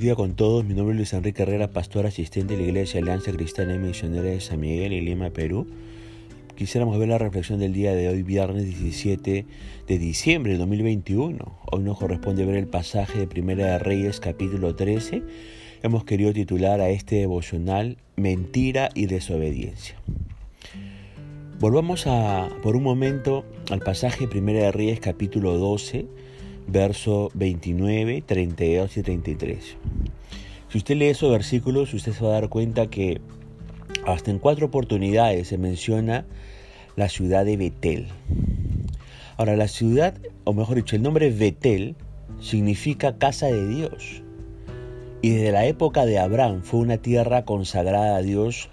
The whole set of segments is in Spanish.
día con todos. Mi nombre es Luis Enrique Herrera, pastor asistente de la Iglesia Alianza Cristiana y Misionera de San Miguel en Lima, Perú. Quisiéramos ver la reflexión del día de hoy, viernes 17 de diciembre de 2021. Hoy nos corresponde ver el pasaje de Primera de Reyes, capítulo 13. Hemos querido titular a este devocional Mentira y desobediencia. Volvamos a, por un momento al pasaje de Primera de Reyes, capítulo 12 verso 29, 32 y 33. Si usted lee esos versículos, usted se va a dar cuenta que hasta en cuatro oportunidades se menciona la ciudad de Betel. Ahora, la ciudad, o mejor dicho, el nombre Betel significa casa de Dios. Y desde la época de Abraham fue una tierra consagrada a Dios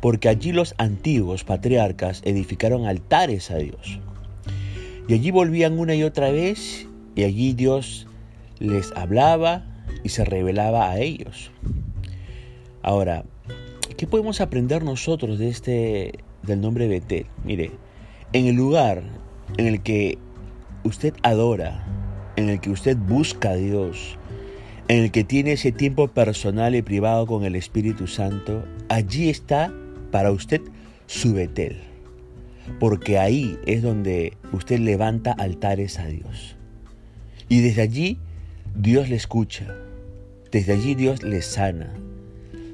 porque allí los antiguos patriarcas edificaron altares a Dios. Y allí volvían una y otra vez y allí Dios les hablaba y se revelaba a ellos. Ahora, ¿qué podemos aprender nosotros de este del nombre Betel? Mire, en el lugar en el que usted adora, en el que usted busca a Dios, en el que tiene ese tiempo personal y privado con el Espíritu Santo, allí está para usted su Betel. Porque ahí es donde usted levanta altares a Dios. Y desde allí Dios le escucha, desde allí Dios le sana,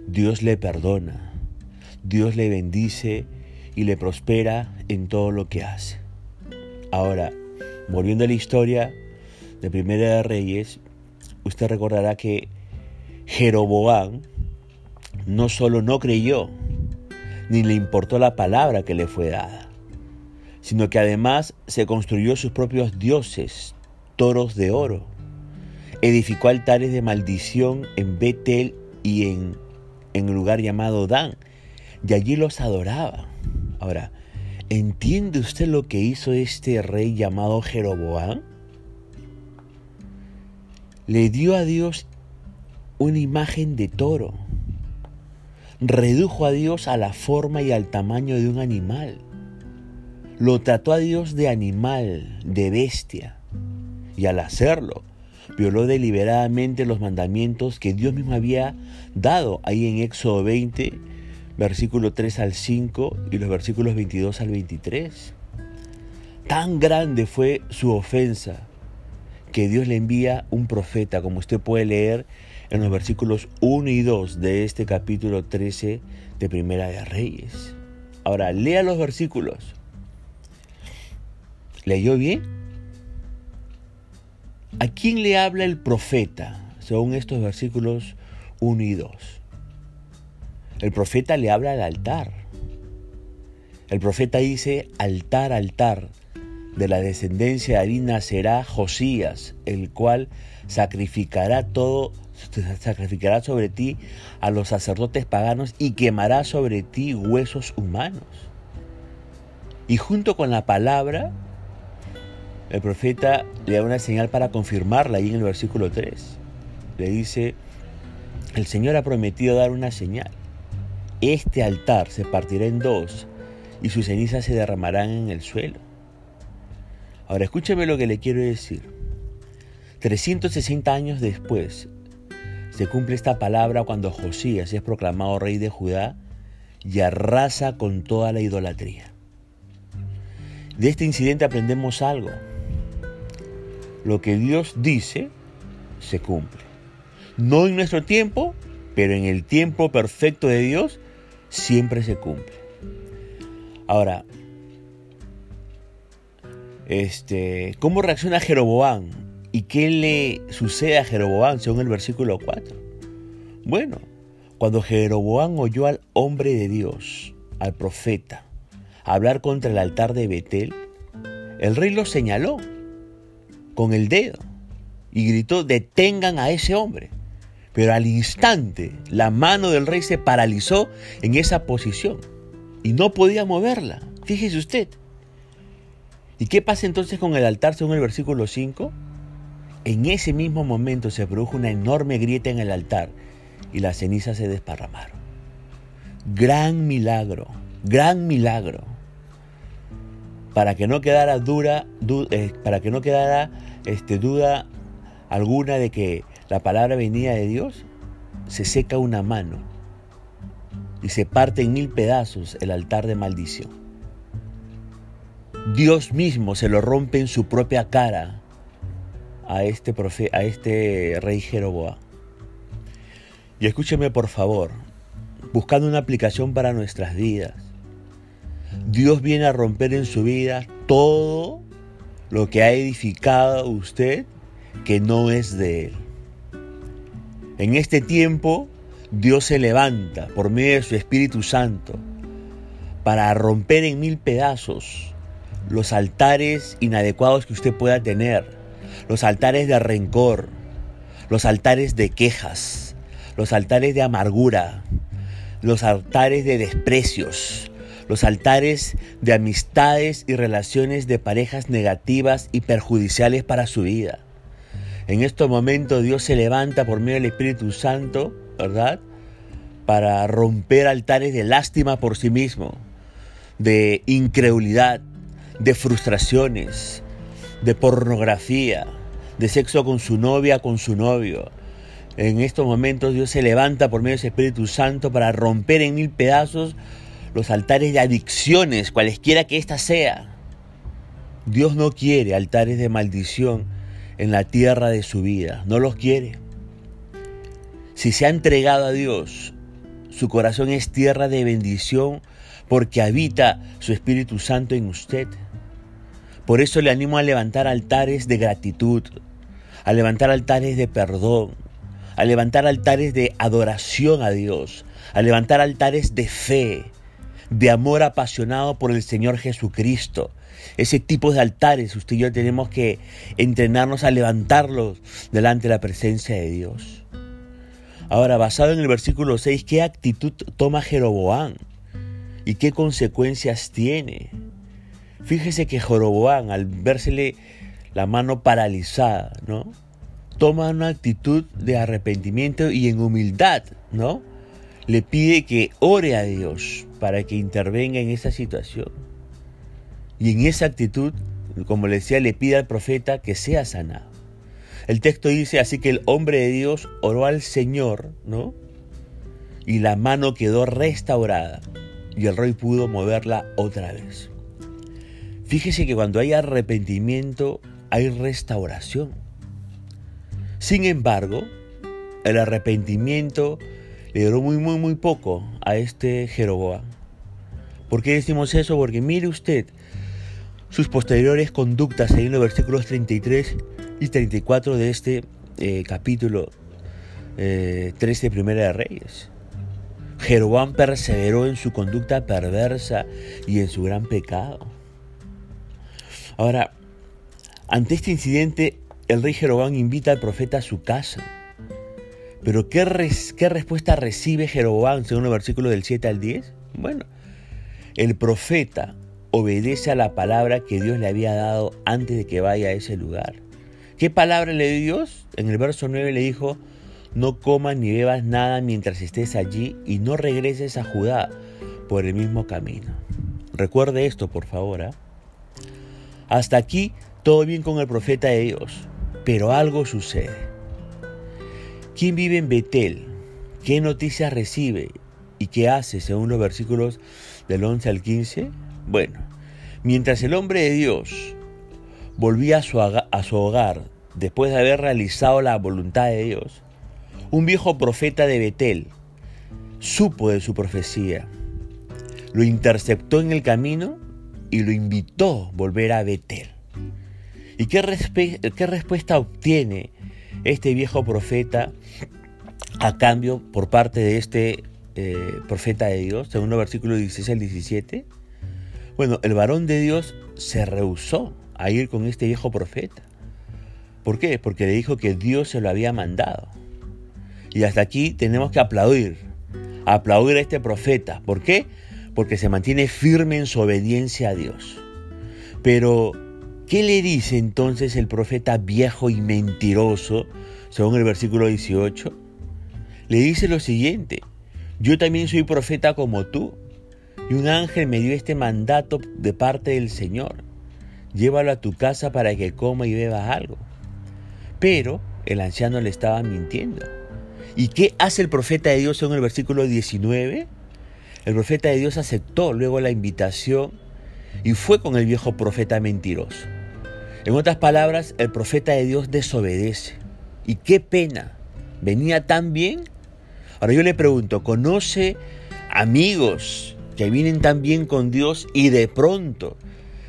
Dios le perdona, Dios le bendice y le prospera en todo lo que hace. Ahora, volviendo a la historia de Primera de Reyes, usted recordará que Jeroboam no solo no creyó, ni le importó la palabra que le fue dada, sino que además se construyó sus propios dioses, toros de oro. Edificó altares de maldición en Betel y en, en un lugar llamado Dan, y allí los adoraba. Ahora, ¿entiende usted lo que hizo este rey llamado Jeroboam? Le dio a Dios una imagen de toro. Redujo a Dios a la forma y al tamaño de un animal. Lo trató a Dios de animal, de bestia y al hacerlo violó deliberadamente los mandamientos que Dios mismo había dado ahí en Éxodo 20, versículo 3 al 5 y los versículos 22 al 23. Tan grande fue su ofensa que Dios le envía un profeta, como usted puede leer en los versículos 1 y 2 de este capítulo 13 de Primera de Reyes. Ahora, lea los versículos. ¿Leyó bien? ¿A quién le habla el profeta? Según estos versículos 1 y 2. El profeta le habla al altar. El profeta dice, altar, altar, de la descendencia de Arina será Josías, el cual sacrificará todo, sacrificará sobre ti a los sacerdotes paganos y quemará sobre ti huesos humanos. Y junto con la palabra el profeta le da una señal para confirmarla ahí en el versículo 3. Le dice, el Señor ha prometido dar una señal. Este altar se partirá en dos y sus cenizas se derramarán en el suelo. Ahora escúcheme lo que le quiero decir. 360 años después se cumple esta palabra cuando Josías es proclamado rey de Judá y arrasa con toda la idolatría. De este incidente aprendemos algo lo que Dios dice se cumple. No en nuestro tiempo, pero en el tiempo perfecto de Dios siempre se cumple. Ahora, este, ¿cómo reacciona Jeroboam? ¿Y qué le sucede a Jeroboam según el versículo 4? Bueno, cuando Jeroboam oyó al hombre de Dios, al profeta, hablar contra el altar de Betel, el rey lo señaló con el dedo y gritó, detengan a ese hombre. Pero al instante la mano del rey se paralizó en esa posición y no podía moverla. Fíjese usted. ¿Y qué pasa entonces con el altar según el versículo 5? En ese mismo momento se produjo una enorme grieta en el altar y las cenizas se desparramaron. Gran milagro, gran milagro para que no quedara dura, eh, para que no quedara este, duda alguna de que la palabra venía de Dios, se seca una mano y se parte en mil pedazos el altar de maldición. Dios mismo se lo rompe en su propia cara a este, a este rey Jeroboam. Y escúcheme por favor, buscando una aplicación para nuestras vidas. Dios viene a romper en su vida todo lo que ha edificado usted que no es de Él. En este tiempo, Dios se levanta por medio de su Espíritu Santo para romper en mil pedazos los altares inadecuados que usted pueda tener, los altares de rencor, los altares de quejas, los altares de amargura, los altares de desprecios, los altares de amistades y relaciones de parejas negativas y perjudiciales para su vida. En estos momentos Dios se levanta por medio del Espíritu Santo, ¿verdad? Para romper altares de lástima por sí mismo, de incredulidad, de frustraciones, de pornografía, de sexo con su novia, con su novio. En estos momentos Dios se levanta por medio del Espíritu Santo para romper en mil pedazos los altares de adicciones, cualesquiera que ésta sea. Dios no quiere altares de maldición en la tierra de su vida, no los quiere. Si se ha entregado a Dios, su corazón es tierra de bendición porque habita su Espíritu Santo en usted. Por eso le animo a levantar altares de gratitud, a levantar altares de perdón, a levantar altares de adoración a Dios, a levantar altares de fe, de amor apasionado por el Señor Jesucristo. Ese tipo de altares usted y yo tenemos que entrenarnos a levantarlos delante de la presencia de Dios. Ahora, basado en el versículo 6, ¿qué actitud toma Jeroboam? ¿Y qué consecuencias tiene? Fíjese que Jeroboam, al vérsele la mano paralizada, ¿no? Toma una actitud de arrepentimiento y en humildad, ¿no? Le pide que ore a Dios para que intervenga en esa situación. Y en esa actitud, como le decía, le pide al profeta que sea sanado. El texto dice así que el hombre de Dios oró al Señor, ¿no? Y la mano quedó restaurada y el rey pudo moverla otra vez. Fíjese que cuando hay arrepentimiento hay restauración. Sin embargo, el arrepentimiento le duró muy, muy, muy poco a este Jeroboam. ¿Por qué decimos eso? Porque mire usted sus posteriores conductas en los versículos 33 y 34 de este eh, capítulo 13 eh, de Primera de Reyes. Jeroboam perseveró en su conducta perversa y en su gran pecado. Ahora, ante este incidente, el rey Jeroboam invita al profeta a su casa pero ¿qué, respuesta recibe Jeroboam según el versículo del 7 al 10? Bueno, el profeta obedece a la palabra que Dios le había dado antes de que vaya a ese lugar. ¿Qué palabra le dio Dios? En el verso 9 le dijo, no comas ni bebas nada mientras estés allí y no regreses a Judá por el mismo camino. Recuerde esto, por favor. ¿ah? Hasta aquí todo bien con el profeta de Dios, pero algo sucede. ¿Quién vive en Betel? ¿Qué noticias recibe? ¿Y qué hace según los versículos del 11 al 15? Bueno, mientras el hombre de Dios volvía a su, a su hogar después de haber realizado la voluntad de Dios, un viejo profeta de Betel supo de su profecía, lo interceptó en el camino y lo invitó a volver a Betel. ¿Y qué, qué respuesta obtiene este viejo profeta a cambio por parte de este eh, profeta de Dios, según los versículos 16 al 17? Bueno, el varón de Dios se rehusó a ir con este viejo profeta. ¿Por qué? Porque le dijo que Dios se lo había mandado. Y hasta aquí tenemos que aplaudir, aplaudir a este profeta. ¿Por qué? Porque se mantiene firme en su obediencia a Dios. Pero ¿Qué le dice entonces el profeta viejo y mentiroso, según el versículo 18? Le dice lo siguiente, yo también soy profeta como tú, y un ángel me dio este mandato de parte del Señor, llévalo a tu casa para que coma y beba algo. Pero el anciano le estaba mintiendo. ¿Y qué hace el profeta de Dios en el versículo 19? El profeta de Dios aceptó luego la invitación y fue con el viejo profeta mentiroso. En otras palabras, el profeta de Dios desobedece. Y qué pena, venía tan bien. Ahora yo le pregunto, ¿conoce amigos que vienen tan bien con Dios y de pronto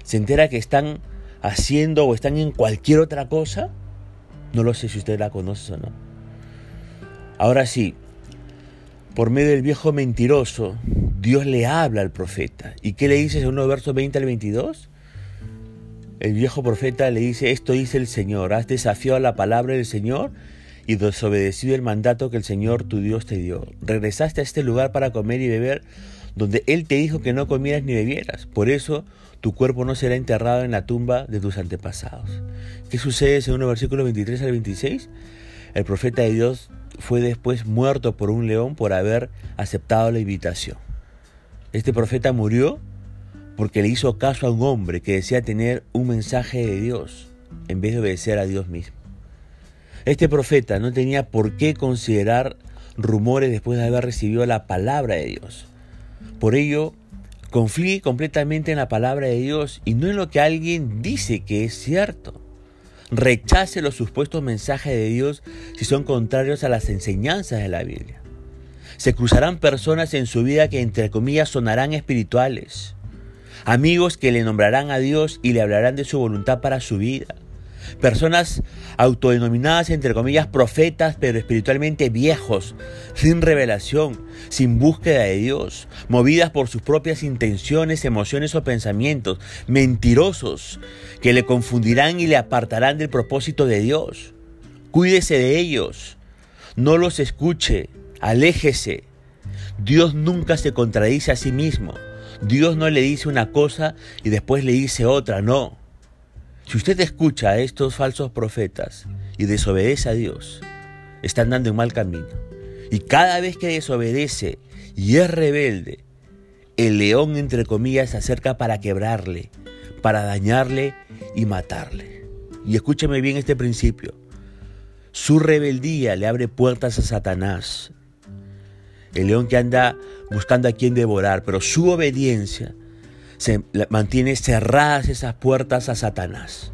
se entera que están haciendo o están en cualquier otra cosa? No lo sé si usted la conoce o no. Ahora sí, por medio del viejo mentiroso, Dios le habla al profeta. ¿Y qué le dice según los versos 20 al 22? El viejo profeta le dice, esto dice el Señor, has desafiado la palabra del Señor y desobedecido el mandato que el Señor tu Dios te dio. Regresaste a este lugar para comer y beber, donde Él te dijo que no comieras ni bebieras. Por eso tu cuerpo no será enterrado en la tumba de tus antepasados. ¿Qué sucede según el versículo 23 al 26? El profeta de Dios fue después muerto por un león por haber aceptado la invitación. Este profeta murió porque le hizo caso a un hombre que decía tener un mensaje de Dios en vez de obedecer a Dios mismo. Este profeta no tenía por qué considerar rumores después de haber recibido la palabra de Dios. Por ello, confíe completamente en la palabra de Dios y no en lo que alguien dice que es cierto. Rechace los supuestos mensajes de Dios si son contrarios a las enseñanzas de la Biblia. Se cruzarán personas en su vida que entre comillas sonarán espirituales, amigos que le nombrarán a Dios y le hablarán de su voluntad para su vida. Personas autodenominadas, entre comillas, profetas, pero espiritualmente viejos, sin revelación, sin búsqueda de Dios, movidas por sus propias intenciones, emociones o pensamientos, mentirosos, que le confundirán y le apartarán del propósito de Dios. Cuídese de ellos, no los escuche, aléjese. Dios nunca se contradice a sí mismo. Dios no le dice una cosa y después le dice otra, no. Si usted escucha a estos falsos profetas y desobedece a Dios, está andando en mal camino. Y cada vez que desobedece y es rebelde, el león, entre comillas, se acerca para quebrarle, para dañarle y matarle. Y escúcheme bien este principio. Su rebeldía le abre puertas a Satanás, el león que anda buscando a quien devorar, pero su obediencia se mantiene cerradas esas puertas a Satanás.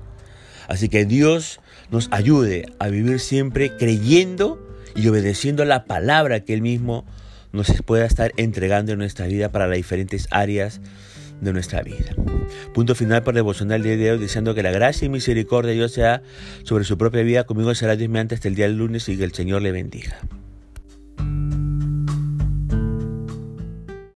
Así que Dios nos ayude a vivir siempre creyendo y obedeciendo la palabra que Él mismo nos pueda estar entregando en nuestra vida para las diferentes áreas de nuestra vida. Punto final para devocional de hoy, diciendo que la gracia y misericordia de Dios sea sobre su propia vida. Conmigo será Dios mediante hasta el día del lunes y que el Señor le bendiga.